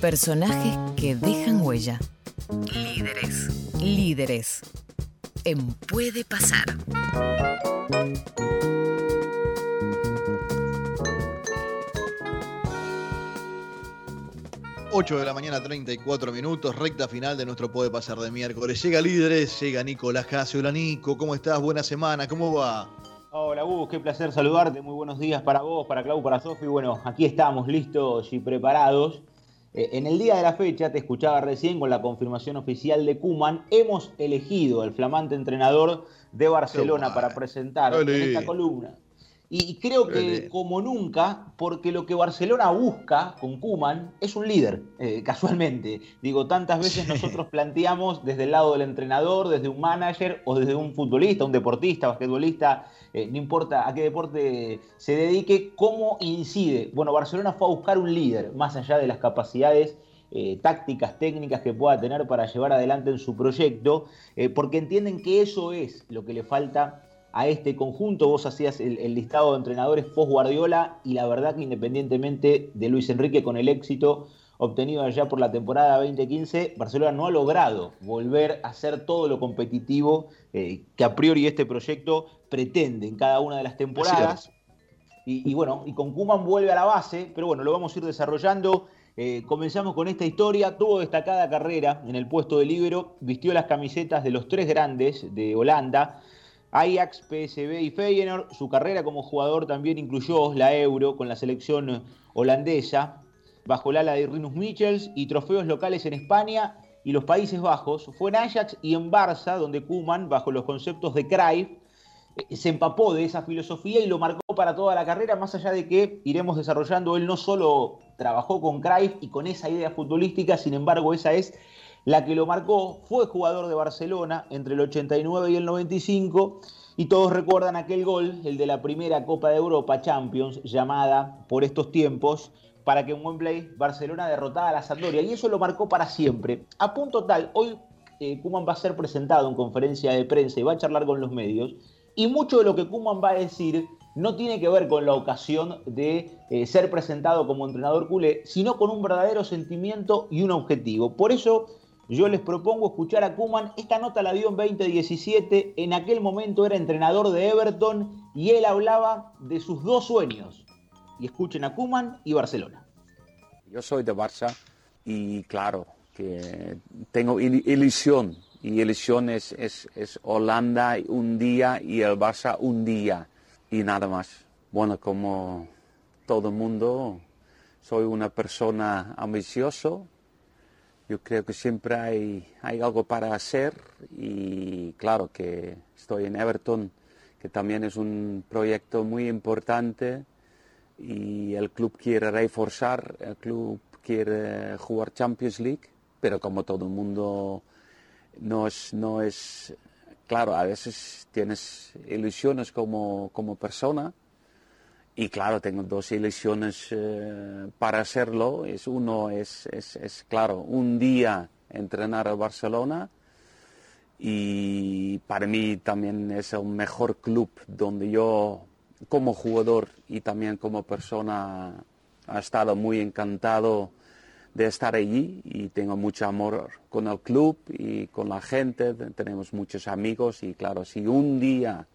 Personajes que dejan huella. Líderes. Líderes. En Puede Pasar. 8 de la mañana, 34 minutos, recta final de nuestro Puede Pasar de miércoles. Llega Líderes, llega Nicolás Casio. Hola Nico, ¿cómo estás? Buena semana, ¿cómo va? Hola Gus, qué placer saludarte. Muy buenos días para vos, para Clau, para Sofi. Bueno, aquí estamos listos y preparados. Eh, en el día de la fecha, te escuchaba recién con la confirmación oficial de Kuman, hemos elegido al flamante entrenador de Barcelona para presentar en esta columna y creo que como nunca, porque lo que Barcelona busca con Kuman es un líder, eh, casualmente. Digo, tantas veces nosotros planteamos desde el lado del entrenador, desde un manager o desde un futbolista, un deportista, basquetbolista, eh, no importa a qué deporte se dedique, cómo incide. Bueno, Barcelona fue a buscar un líder, más allá de las capacidades eh, tácticas, técnicas que pueda tener para llevar adelante en su proyecto, porque entienden que eso es lo que le falta a este conjunto. Vos hacías el, listado de entrenadores post Guardiola y la verdad que independientemente de Luis Enrique con el éxito obtenido allá por la temporada 2015, Barcelona no ha logrado volver a ser todo lo competitivo eh, que a priori este proyecto pretende en cada una de las temporadas. Y, bueno, y con Kuman vuelve a la base, pero bueno, lo vamos a ir desarrollando. Eh, comenzamos con esta historia. Tuvo destacada carrera en el puesto de líbero, vistió las camisetas de los tres grandes de Holanda. Ajax, PSV y Feyenoord. Su carrera como jugador también incluyó la Euro con la selección holandesa, bajo el ala de Rinus Michels y trofeos locales en España y los Países Bajos. Fue en Ajax y en Barça, donde Kuman, bajo los conceptos de Cruyff, eh, se empapó de esa filosofía y lo marcó para toda la carrera, más allá de que iremos desarrollando, él no solo trabajó con Cruyff y con esa idea futbolística, sin embargo esa es la que lo marcó fue jugador de Barcelona entre el 89 y el 95 y todos recuerdan aquel gol, el de la primera Copa de Europa Champions, llamada por estos tiempos, para que en Wembley Barcelona derrotara a la Sampdoria y eso lo marcó para siempre. A punto tal, hoy eh, Kuman va a ser presentado en conferencia de prensa y va a charlar con los medios y mucho de lo que Kuman va a decir no tiene que ver con la ocasión de eh, ser presentado como entrenador culé, sino con un verdadero sentimiento y un objetivo. Por eso yo les propongo escuchar a Kuman. Esta nota la dio en 2017. En aquel momento era entrenador de Everton y él hablaba de sus dos sueños. Y escuchen a Kuman y Barcelona. Yo soy de Barça y claro que tengo ilusión. Y ilusión es, es Holanda un día y el Barça un día y nada más. Bueno, como todo el mundo, soy una persona ambicioso yo creo que siempre hay, algo para hacer y claro que estoy en Everton, que también es un proyecto muy importante y el club quiere reforzar, el club quiere jugar Champions League, pero como todo el mundo no es, no es claro, a veces tienes ilusiones como, como persona y claro, tengo dos ilusiones eh, para hacerlo. Es, uno es, es, claro, un día entrenar a Barcelona. Y para mí también es el mejor club donde yo como jugador y también como persona he estado muy encantado de estar allí. Y tengo mucho amor con el club y con la gente, tenemos muchos amigos y claro, si un día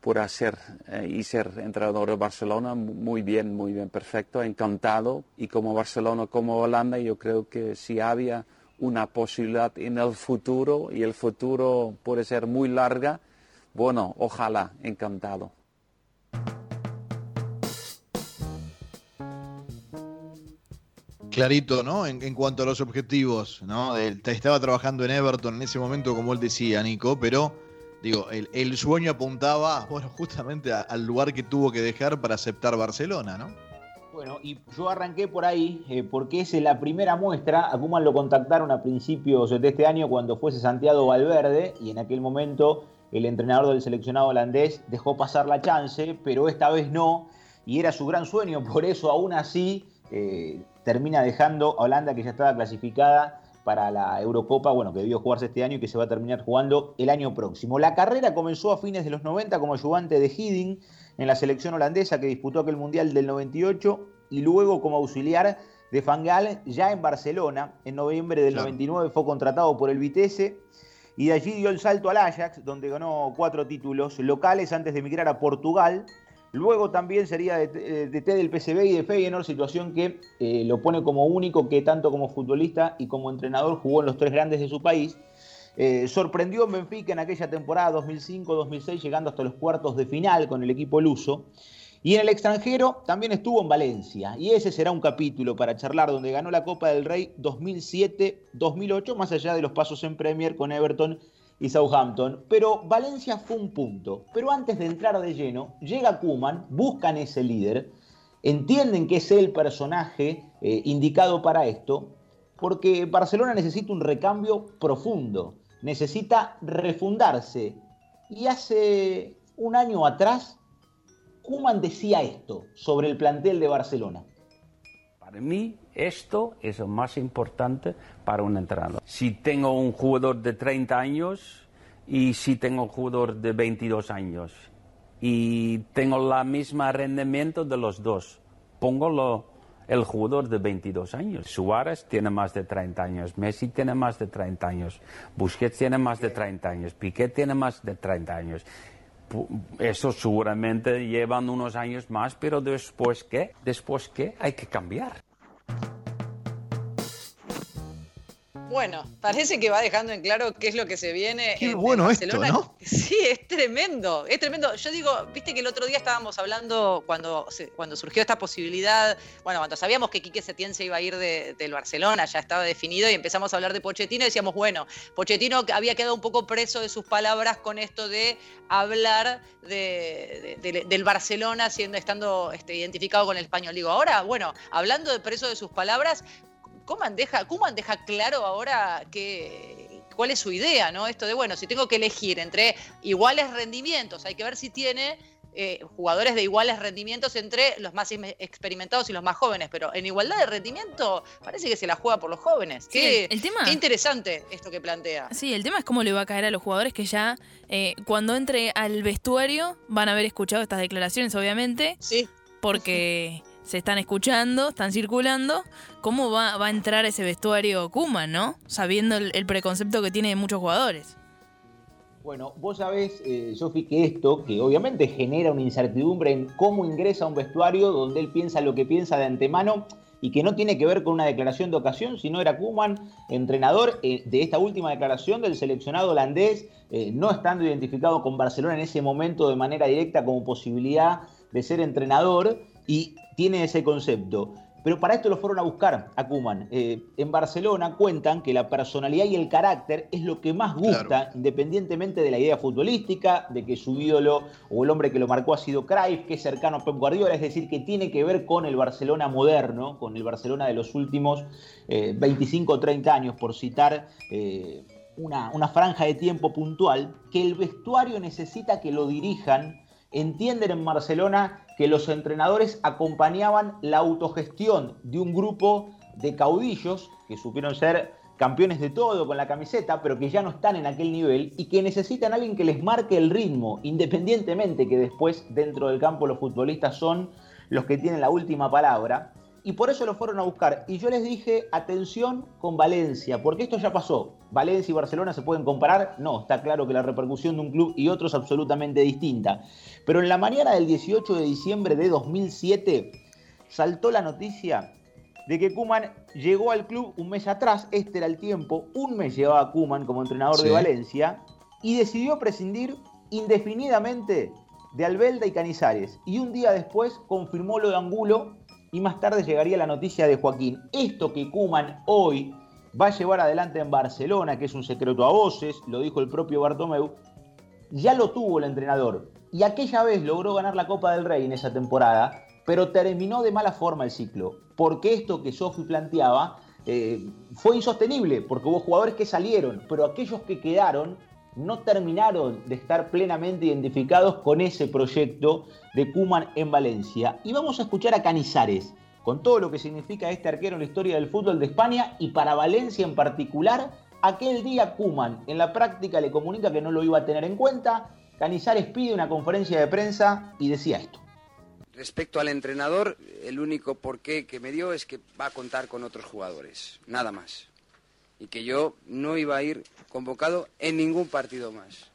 por hacer eh, y ser entrenador de Barcelona, muy bien, muy bien, perfecto, encantado. Y como Barcelona, como Holanda, yo creo que si había una posibilidad en el futuro, y el futuro puede ser muy larga, bueno, ojalá, encantado. Clarito, ¿no? En, cuanto a los objetivos, ¿no? estaba trabajando en Everton en ese momento, como él decía, Nico, pero Digo, el, sueño apuntaba, bueno, justamente al lugar que tuvo que dejar para aceptar Barcelona, ¿no? Bueno, y yo arranqué por ahí eh, porque es la primera muestra. A Kuman lo contactaron a principios de este año cuando fuese Santiago Valverde y en aquel momento el entrenador del seleccionado holandés dejó pasar la chance, pero esta vez no. Y era su gran sueño, por eso aún así eh, termina dejando a Holanda que ya estaba clasificada para la Eurocopa, bueno, que debió jugarse este año y que se va a terminar jugando el año próximo. La carrera comenzó a fines de los 90 como ayudante de Hidding en la selección holandesa que disputó aquel Mundial del 98 y luego como auxiliar de Fangal ya en Barcelona. En noviembre del 99 fue contratado por el Vitesse y de allí dio el salto al Ajax, donde ganó cuatro títulos locales antes de emigrar a Portugal. Luego también sería de, T del PSV y de Feyenoord, situación que eh, lo pone como único que tanto como futbolista y como entrenador jugó en los tres grandes de su país. Eh, sorprendió en Benfica en aquella temporada 2005-2006, llegando hasta los cuartos de final con el equipo luso. Y en el extranjero también estuvo en Valencia. Y ese será un capítulo para charlar donde ganó la Copa del Rey 2007-2008, más allá de los pasos en Premier con Everton y Southampton. Pero Valencia fue un punto. Pero antes de entrar de lleno, llega Kuman, buscan ese líder, entienden que es el personaje eh, indicado para esto, porque Barcelona necesita un recambio profundo, necesita refundarse. Y hace un año atrás Kuman decía esto sobre el plantel de Barcelona. Para mí esto es lo más importante para un entrenador. Si tengo un jugador de 30 años y si tengo un jugador de 22 años y tengo el mismo rendimiento de los dos, pongo el jugador de 22 años. Suárez tiene más de 30 años, Messi tiene más de 30 años, Busquets tiene más de 30 años, Piqué tiene más de 30 años eso seguramente llevan unos años más, pero después qué, después qué, hay que cambiar. Bueno, parece que va dejando en claro qué es lo que se viene. Qué bueno esto, ¿no? Sí, es tremendo, es tremendo. Yo digo, viste que el otro día estábamos hablando cuando, cuando surgió esta posibilidad, bueno, cuando sabíamos que Quique Setién se iba a ir del Barcelona, ya estaba definido y empezamos a hablar de Pochettino y decíamos, bueno, Pochettino había quedado un poco preso de sus palabras con esto de hablar del Barcelona siendo estando este, identificado con el español. Digo, ahora, bueno, hablando de preso de sus palabras, Kuman deja, deja claro ahora que, cuál es su idea, ¿no? Esto de, bueno, si tengo que elegir entre iguales rendimientos, hay que ver si tiene eh, jugadores de iguales rendimientos entre los más experimentados y los más jóvenes, pero en igualdad de rendimiento parece que se la juega por los jóvenes. qué, el tema, qué interesante esto que plantea. Sí, el tema es cómo le va a caer a los jugadores que ya eh, cuando entre al vestuario van a haber escuchado estas declaraciones, obviamente. Sí. Porque se están escuchando, están circulando, ¿cómo va, a entrar ese vestuario Kuma, no? Sabiendo el, preconcepto que tiene muchos jugadores. Bueno, vos sabés, eh, Sofi, que esto, que obviamente genera una incertidumbre en cómo ingresa un vestuario donde él piensa lo que piensa de antemano y que no tiene que ver con una declaración de ocasión, sino era Kuman, entrenador eh, de esta última declaración del seleccionado holandés, eh, no estando identificado con Barcelona en ese momento de manera directa como posibilidad de ser entrenador y tiene ese concepto. Pero para esto lo fueron a buscar a Kuman. Eh, en Barcelona cuentan que la personalidad y el carácter es lo que más gusta, independientemente de la idea futbolística, de que su ídolo o el hombre que lo marcó ha sido Cruyff, que es cercano a Pep Guardiola, es decir, que tiene que ver con el Barcelona moderno, con el Barcelona de los últimos 25 o 30 años, por citar eh, una, una franja de tiempo puntual, que el vestuario necesita que lo dirijan entienden en Barcelona que los entrenadores acompañaban la autogestión de un grupo de caudillos que supieron ser campeones de todo con la camiseta, pero que ya no están en aquel nivel y que necesitan a alguien que les marque el ritmo, independientemente que después dentro del campo los futbolistas son los que tienen la última palabra y por eso lo fueron a buscar. Y yo les dije, atención con Valencia, porque esto ya pasó. Valencia y Barcelona se pueden comparar. No, está claro que la repercusión de un club y otro es absolutamente distinta. Pero en la mañana del 18 de diciembre de 2007 saltó la noticia de que Kuman llegó al club un mes atrás, este era el tiempo, un mes llevaba Kuman como entrenador de Valencia, y decidió prescindir indefinidamente de Albelda y Canizares. Y un día después confirmó lo de Angulo y más tarde llegaría la noticia de Joaquín. Esto que Kuman hoy va a llevar adelante en Barcelona, que es un secreto a voces, lo dijo el propio Bartomeu, ya lo tuvo el entrenador. Y aquella vez logró ganar la Copa del Rey en esa temporada, pero terminó de mala forma el ciclo. Porque esto que Sofi planteaba eh, fue insostenible, porque hubo jugadores que salieron, pero aquellos que quedaron no terminaron de estar plenamente identificados con ese proyecto de Kuman en Valencia. Y vamos a escuchar a Canizares, con todo lo que significa este arquero en la historia del fútbol de España y para Valencia en particular. Aquel día Kuman en la práctica le comunica que no lo iba a tener en cuenta. Canizares pide una conferencia de prensa y decía esto. respecto al entrenador, el único porqué que me dio es que va a contar con otros jugadores, nada más. Y que yo no iba a ir convocado en ningún partido más,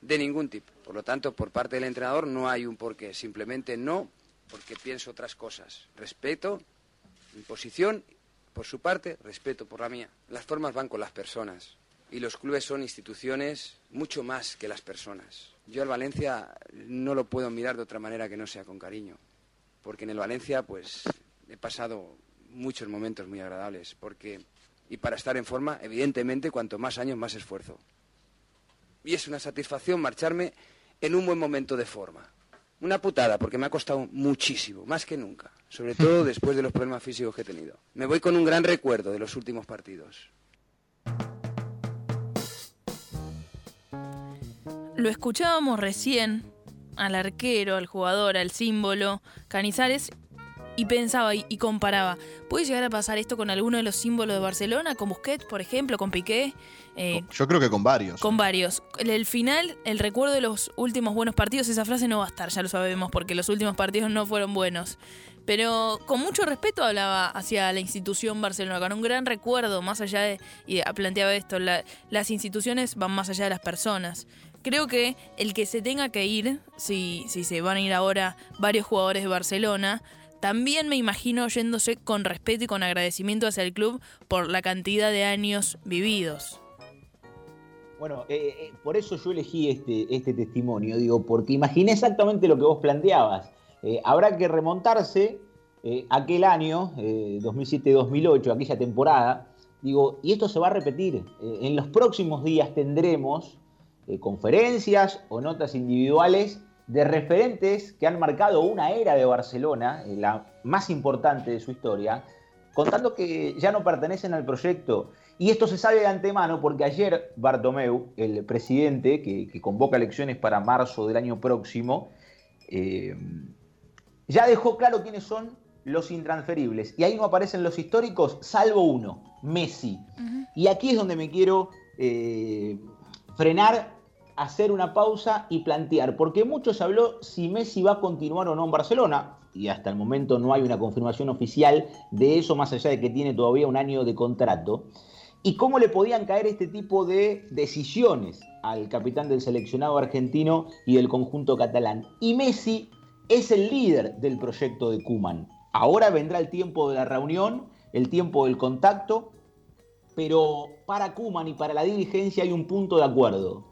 de ningún tipo. Por lo tanto, por parte del entrenador no hay un porqué, simplemente no, porque pienso otras cosas. Respeto mi posición, por su parte, respeto por la mía. Las formas van con las personas y los clubes son instituciones mucho más que las personas. Yo al Valencia no lo puedo mirar de otra manera que no sea con cariño, porque en el Valencia pues he pasado muchos momentos muy agradables, porque y para estar en forma, evidentemente, cuanto más años más esfuerzo. Y es una satisfacción marcharme en un buen momento de forma. Una putada, porque me ha costado muchísimo, más que nunca, sobre todo después de los problemas físicos que he tenido. Me voy con un gran recuerdo de los últimos partidos. Lo escuchábamos recién al arquero, al jugador, al símbolo Canizares y pensaba y, comparaba, ¿puede llegar a pasar esto con alguno de los símbolos de Barcelona? ¿Con Busquets, por ejemplo? ¿Con Piqué? Eh, Yo creo que con varios. Con varios. El, final, el recuerdo de los últimos buenos partidos, esa frase no va a estar, ya lo sabemos, porque los últimos partidos no fueron buenos. Pero con mucho respeto hablaba hacia la institución Barcelona, con un gran recuerdo, más allá de, y planteaba esto, las instituciones van más allá de las personas. Creo que el que se tenga que ir, si, si se van a ir ahora varios jugadores de Barcelona, también me imagino yéndose con respeto y con agradecimiento hacia el club por la cantidad de años vividos. Bueno, eh, eh, por eso yo elegí este, este testimonio, digo, porque imaginé exactamente lo que vos planteabas. Eh, habrá que remontarse aquel año, 2007-2008, aquella temporada, digo, y esto se va a repetir. en los próximos días tendremos eh, conferencias o notas individuales de referentes que han marcado una era de Barcelona, eh, la más importante de su historia, contando que ya no pertenecen al proyecto. Y esto se sabe de antemano porque ayer Bartomeu, el presidente que, convoca elecciones para marzo del año próximo, eh, ya dejó claro quiénes son los intransferibles. Y ahí no aparecen los históricos, salvo uno, Messi. Y aquí es donde me quiero frenar hacer una pausa y plantear, porque mucho se habló si Messi va a continuar o no en Barcelona, y hasta el momento no hay una confirmación oficial de eso, más allá de que tiene todavía un año de contrato, y cómo le podían caer este tipo de decisiones al capitán del seleccionado argentino y del conjunto catalán. Y Messi es el líder del proyecto de Kuman. Ahora vendrá el tiempo de la reunión, el tiempo del contacto, pero para Kuman y para la dirigencia hay un punto de acuerdo.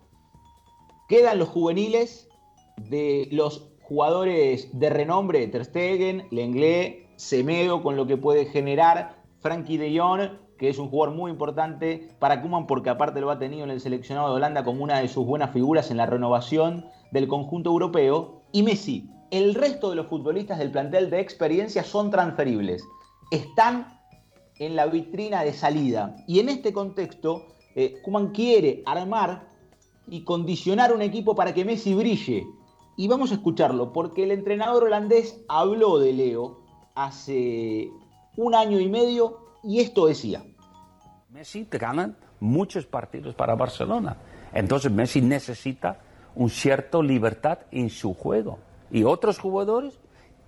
Quedan los juveniles de los jugadores de renombre, Ter Stegen, Lenglet, Semedo, con lo que puede generar Frankie de Jong, que es un jugador muy importante para Kuman porque aparte lo ha tenido en el seleccionado de Holanda como una de sus buenas figuras en la renovación del conjunto europeo. Y Messi, el resto de los futbolistas del plantel de experiencia son transferibles. Están en la vitrina de salida. Y en este contexto, eh, Kuman quiere armar y condicionar un equipo para que Messi brille. Y vamos a escucharlo, porque el entrenador holandés habló de Leo hace un año y medio y esto decía. Messi te ganan muchos partidos para Barcelona. Entonces Messi necesita un cierto libertad en su juego. Y otros jugadores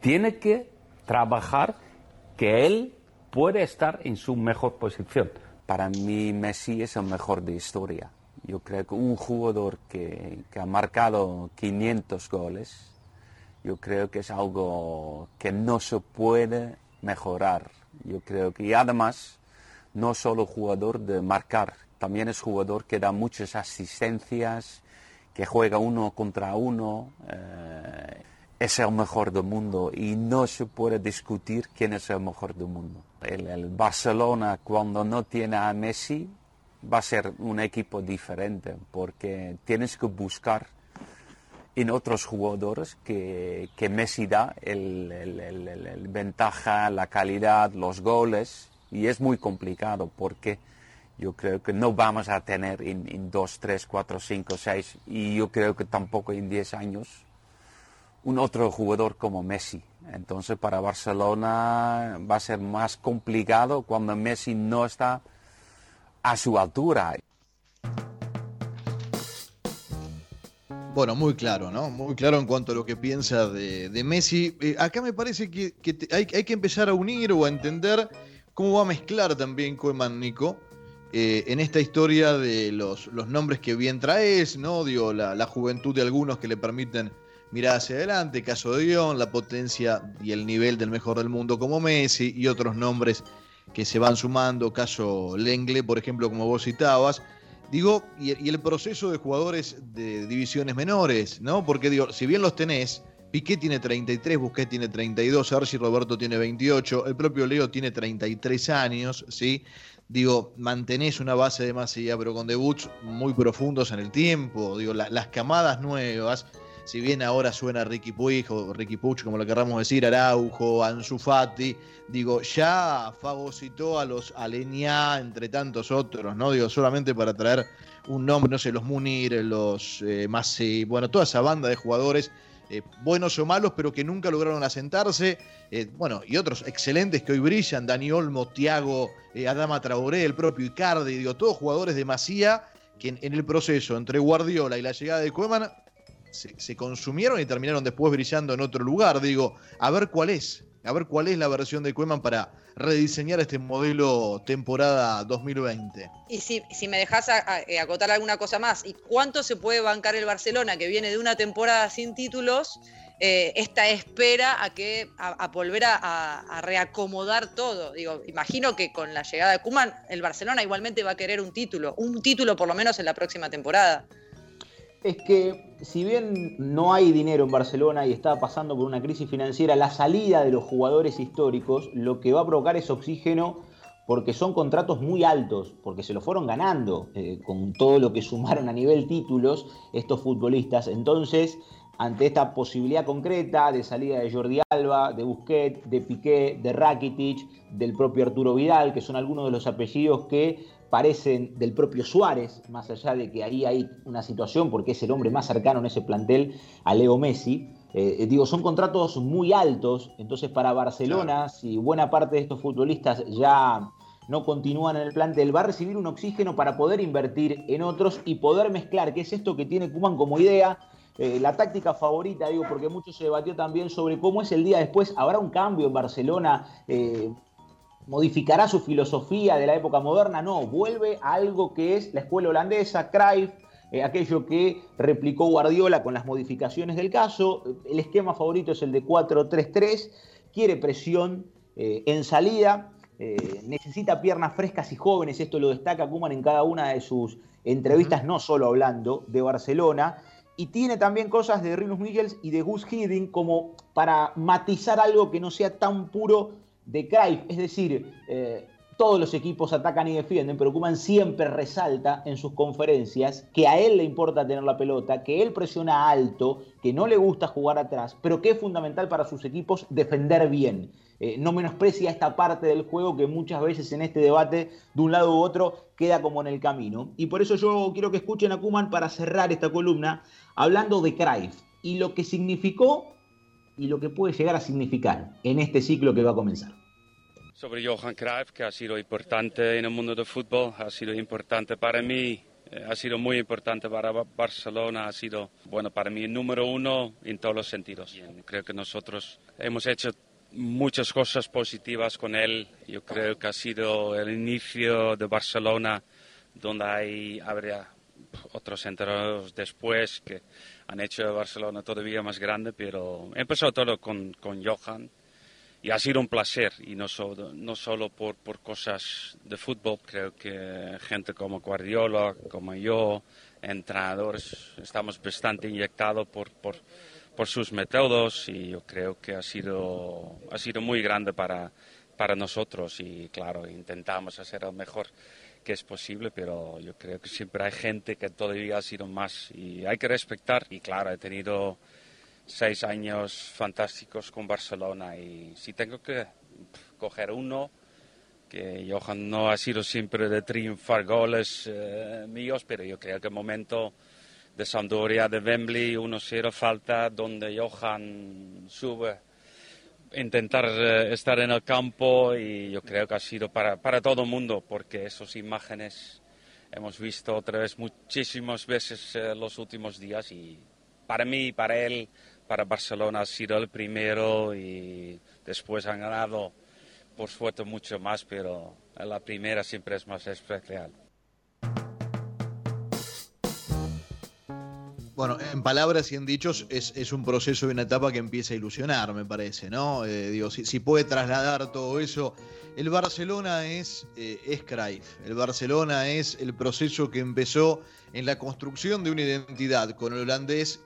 tienen que trabajar que él puede estar en su mejor posición. Para mí Messi es el mejor de historia. Yo creo que un jugador que, ha marcado 500 goles, yo creo que es algo que no se puede mejorar. Yo creo que y además no solo jugador de marcar, también es jugador que da muchas asistencias, que juega uno contra uno. Eh, es el mejor del mundo y no se puede discutir quién es el mejor del mundo. el Barcelona cuando no tiene a Messi va a ser un equipo diferente porque tienes que buscar en otros jugadores que, que Messi da el, el, ventaja, la calidad, los goles y es muy complicado porque yo creo que no vamos a tener en, 2, 3, 4, 5, 6 y yo creo que tampoco en 10 años un otro jugador como Messi. Entonces para Barcelona va a ser más complicado cuando Messi no está a su altura. Bueno, muy claro, ¿no? Muy claro en cuanto a lo que piensa de, Messi. Eh, acá me parece que, hay, que empezar a unir o a entender cómo va a mezclar también Koeman Nico eh, en esta historia de los, nombres que bien traes, ¿no? Digo, la, juventud de algunos que le permiten mirar hacia adelante, caso de Dion, la potencia y el nivel del mejor del mundo como Messi y otros nombres que se van sumando, caso Lengle, por ejemplo, como vos citabas. Digo, y, el proceso de jugadores de divisiones menores, ¿no? Porque digo, si bien los tenés, Piqué tiene 33, Busquets tiene 32, Sergi Roberto tiene 28, el propio Leo tiene 33 años, ¿sí? Digo, mantenés una base de pero con debuts muy profundos en el tiempo, digo, las camadas nuevas, si bien ahora suena Ricky Puig o Ricky Puch, como lo querramos decir, Araujo, Ansu Fati, digo, ya fagocitó a los Alenia, entre tantos otros, ¿no? Digo, solamente para traer un nombre, no sé, los Munir, los eh, bueno, toda esa banda de jugadores. Eh, buenos o malos, pero que nunca lograron asentarse. Eh, bueno, y otros excelentes que hoy brillan, Dani Olmo, Tiago, Adama Traoré, el propio Icardi, digo, todos jugadores de Masía que en, el proceso entre Guardiola y la llegada de Koeman se, consumieron y terminaron después brillando en otro lugar. Digo, a ver cuál es, a ver cuál es la versión de Cueman para rediseñar este modelo temporada 2020. Y si, si me dejas eh, acotar alguna cosa más, ¿y cuánto se puede bancar el Barcelona que viene de una temporada sin títulos? Eh, esta espera a que a, volver a, reacomodar todo. Digo, imagino que con la llegada de Kuman, el Barcelona igualmente va a querer un título, un título por lo menos en la próxima temporada es que si bien no hay dinero en Barcelona y está pasando por una crisis financiera, la salida de los jugadores históricos lo que va a provocar es oxígeno porque son contratos muy altos, porque se lo fueron ganando eh, con todo lo que sumaron a nivel títulos estos futbolistas. Entonces, ante esta posibilidad concreta de salida de Jordi Alba, de Busquets, de Piqué, de Rakitic, del propio Arturo Vidal, que son algunos de los apellidos que parecen del propio Suárez, más allá de que ahí hay una situación, porque es el hombre más cercano en ese plantel a Leo Messi. Eh, digo, son contratos muy altos, entonces para Barcelona, si buena parte de estos futbolistas ya no continúan en el plantel, va a recibir un oxígeno para poder invertir en otros y poder mezclar, que es esto que tiene Kuman como idea, eh, la táctica favorita, digo, porque mucho se debatió también sobre cómo es el día después. ¿Habrá un cambio en Barcelona? Eh, modificará su filosofía de la época moderna, no, vuelve a algo que es la escuela holandesa, Cruyff, eh, aquello que replicó Guardiola con las modificaciones del caso, el esquema favorito es el de 4-3-3, quiere presión en salida, eh, necesita piernas frescas y jóvenes, esto lo destaca Kuman en cada una de sus entrevistas, no solo hablando de Barcelona, y tiene también cosas de Rinus Michels y de Gus Hiddink como para matizar algo que no sea tan puro de Cruyff, es decir, eh, todos los equipos atacan y defienden, pero Kuman siempre resalta en sus conferencias que a él le importa tener la pelota, que él presiona alto, que no le gusta jugar atrás, pero que es fundamental para sus equipos defender bien. Eh, no menosprecia esta parte del juego que muchas veces en este debate, de un lado u otro, queda como en el camino. Y por eso yo quiero que escuchen a Kuman para cerrar esta columna hablando de Cruyff y lo que significó y lo que puede llegar a significar en este ciclo que va a comenzar. Sobre Johan Cruyff, que ha sido importante en el mundo del fútbol, ha sido importante para mí, eh, ha sido muy importante para Barcelona, ha sido, bueno, para mí número uno en todos los sentidos. Creo que nosotros hemos hecho muchas cosas positivas con él. Yo creo que ha sido el inicio de Barcelona donde hay, habría otros entrenadores después que han hecho Barcelona todavía más grande, pero empezó todo con, con Johan y ha sido un placer y no solo, no solo por, por cosas de fútbol, creo que gente como Guardiola, como yo, entrenadores, estamos bastante inyectados por, por, por sus métodos y yo creo que ha sido, ha sido muy grande para, para nosotros y claro, intentamos hacer el mejor que es posible, pero yo creo que siempre hay gente que todavía ha sido más y hay que respetar. Y claro, he tenido seis años fantásticos con Barcelona y si tengo que coger uno, que Johan no ha sido siempre de triunfar goles eh, míos, pero yo creo que el momento de Sampdoria, de Wembley, 1-0 falta, donde Johan sube intentar eh, estar en el campo y yo creo que ha sido para, para todo el mundo porque esas imágenes hemos visto otra vez muchísimas veces eh, los últimos días y para mí, para él, para Barcelona ha sido el primero y después han ganado por suerte mucho más, pero la primera siempre es más especial. Bueno, en palabras y en dichos, es, un proceso y una etapa que empieza a ilusionar, me parece, ¿no? Eh, digo, si, puede trasladar todo eso. El Barcelona es, eh, es el Barcelona es el proceso que empezó en la construcción de una identidad con el holandés,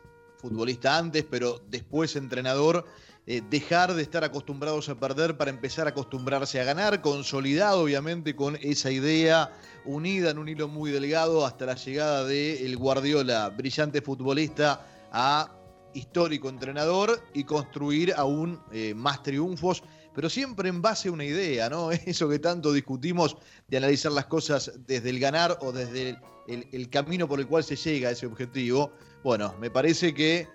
futbolista antes, pero después entrenador, eh, dejar de estar acostumbrados a perder para empezar a acostumbrarse a ganar, consolidado obviamente con esa idea unida en un hilo muy delgado hasta la llegada de el Guardiola, brillante futbolista, a histórico entrenador y construir aún eh, más triunfos, pero siempre en base a una idea, ¿no? Eso que tanto discutimos de analizar las cosas desde el ganar o desde el camino por el cual se llega a ese objetivo. Bueno, me parece que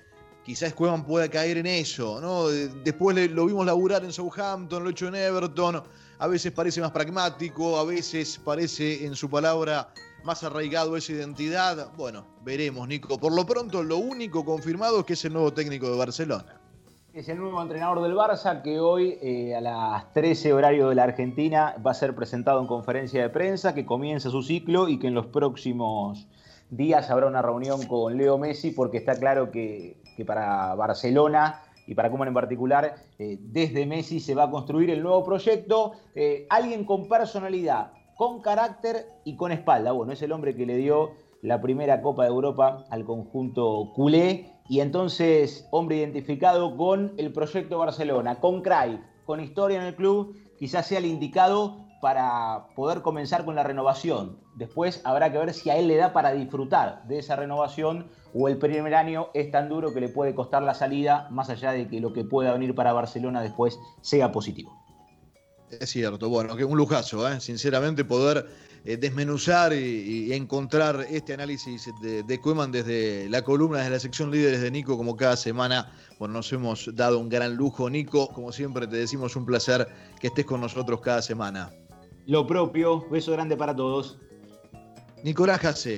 quizás Cuevan pueda caer en eso, ¿no? Después lo vimos laburar en Southampton, lo hecho en Everton, a veces parece más pragmático, a veces parece en su palabra más arraigado esa identidad. Bueno, veremos, Nico. Por lo pronto, lo único confirmado es que es el nuevo técnico de Barcelona. Es el nuevo entrenador del Barça que hoy eh, a las 13 horario de la Argentina va a ser presentado en conferencia de prensa, que comienza su ciclo y que en los próximos días habrá una reunión con Leo Messi porque está claro que que para Barcelona y para Koeman en particular, eh, desde Messi se va a construir el nuevo proyecto. Eh, alguien con personalidad, con carácter y con espalda. Bueno, es el hombre que le dio la primera Copa de Europa al conjunto culé y entonces hombre identificado con el proyecto Barcelona, con Cruyff, con historia en el club, quizás sea el indicado para poder comenzar con la renovación. Después habrá que ver si a él le da para disfrutar de esa renovación o el primer año es tan duro que le puede costar la salida, más allá de que lo que pueda venir para Barcelona después sea positivo. Es cierto, bueno, que un lujazo, ¿eh? sinceramente, poder eh, desmenuzar y, encontrar este análisis de, de desde la columna, desde la sección líderes de Nico, como cada semana. Bueno, nos hemos dado un gran lujo, Nico. Como siempre, te decimos un placer que estés con nosotros cada semana. Lo propio, beso grande para todos. Nicolás Jacé,